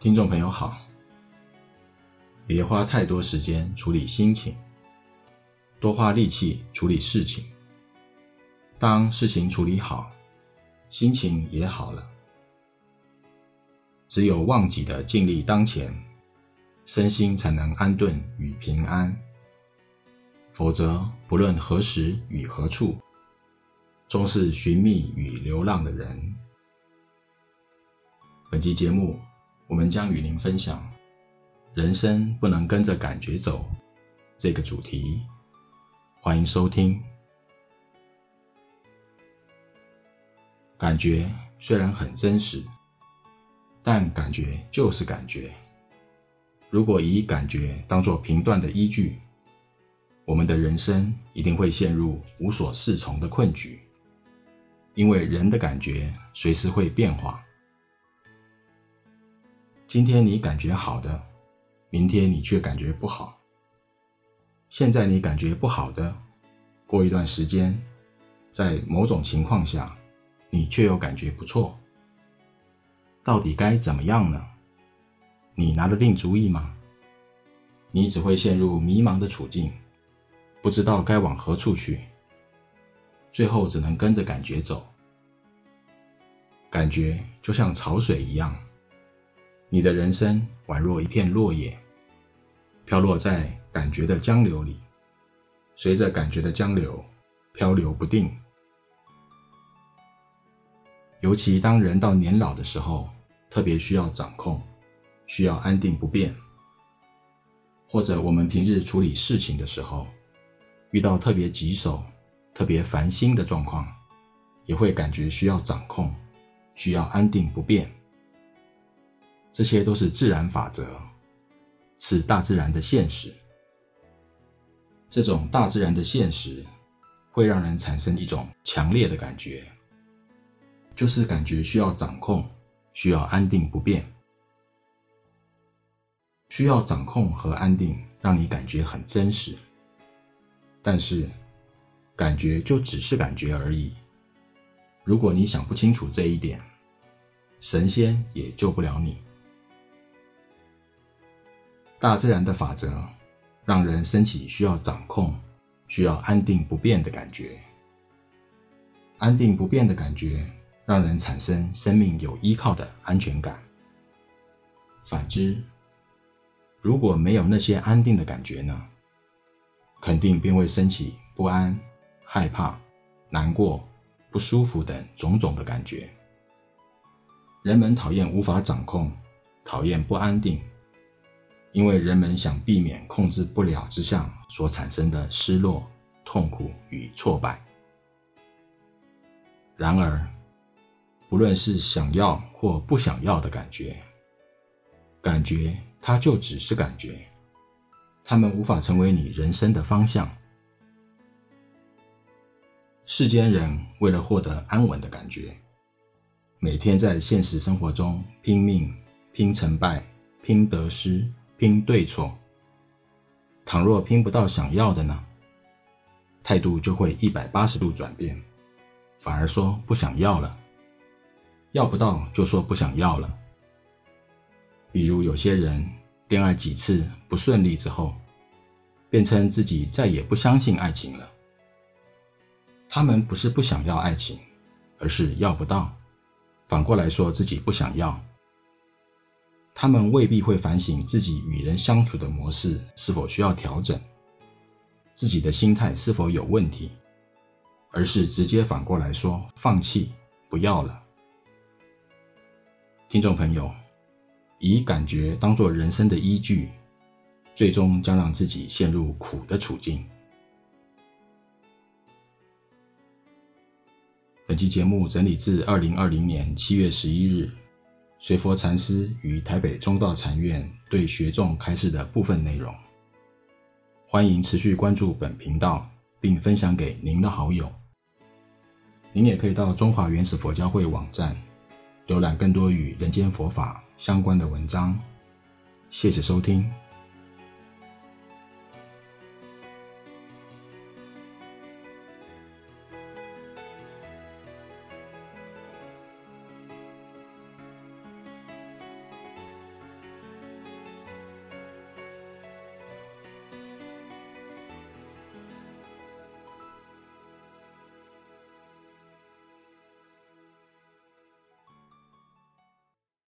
听众朋友好，别花太多时间处理心情，多花力气处理事情。当事情处理好，心情也好了。只有忘记的尽力当前，身心才能安顿与平安。否则，不论何时与何处，终是寻觅与流浪的人。本期节目。我们将与您分享“人生不能跟着感觉走”这个主题，欢迎收听。感觉虽然很真实，但感觉就是感觉。如果以感觉当作评断的依据，我们的人生一定会陷入无所适从的困局，因为人的感觉随时会变化。今天你感觉好的，明天你却感觉不好。现在你感觉不好的，过一段时间，在某种情况下，你却又感觉不错。到底该怎么样呢？你拿得定主意吗？你只会陷入迷茫的处境，不知道该往何处去，最后只能跟着感觉走。感觉就像潮水一样。你的人生宛若一片落叶，飘落在感觉的江流里，随着感觉的江流漂流不定。尤其当人到年老的时候，特别需要掌控，需要安定不变。或者我们平日处理事情的时候，遇到特别棘手、特别烦心的状况，也会感觉需要掌控，需要安定不变。这些都是自然法则，是大自然的现实。这种大自然的现实会让人产生一种强烈的感觉，就是感觉需要掌控，需要安定不变，需要掌控和安定，让你感觉很真实。但是，感觉就只是感觉而已。如果你想不清楚这一点，神仙也救不了你。大自然的法则，让人升起需要掌控、需要安定不变的感觉。安定不变的感觉，让人产生生命有依靠的安全感。反之，如果没有那些安定的感觉呢？肯定便会升起不安、害怕、难过、不舒服等种种的感觉。人们讨厌无法掌控，讨厌不安定。因为人们想避免控制不了之下所产生的失落、痛苦与挫败。然而，不论是想要或不想要的感觉，感觉它就只是感觉，它们无法成为你人生的方向。世间人为了获得安稳的感觉，每天在现实生活中拼命、拼成败、拼得失。拼对错，倘若拼不到想要的呢？态度就会一百八十度转变，反而说不想要了。要不到就说不想要了。比如有些人恋爱几次不顺利之后，便称自己再也不相信爱情了。他们不是不想要爱情，而是要不到，反过来说自己不想要。他们未必会反省自己与人相处的模式是否需要调整，自己的心态是否有问题，而是直接反过来说放弃，不要了。听众朋友，以感觉当作人生的依据，最终将让自己陷入苦的处境。本期节目整理自二零二零年七月十一日。随佛禅师于台北中道禅院对学众开示的部分内容，欢迎持续关注本频道，并分享给您的好友。您也可以到中华原始佛教会网站浏览更多与人间佛法相关的文章。谢谢收听。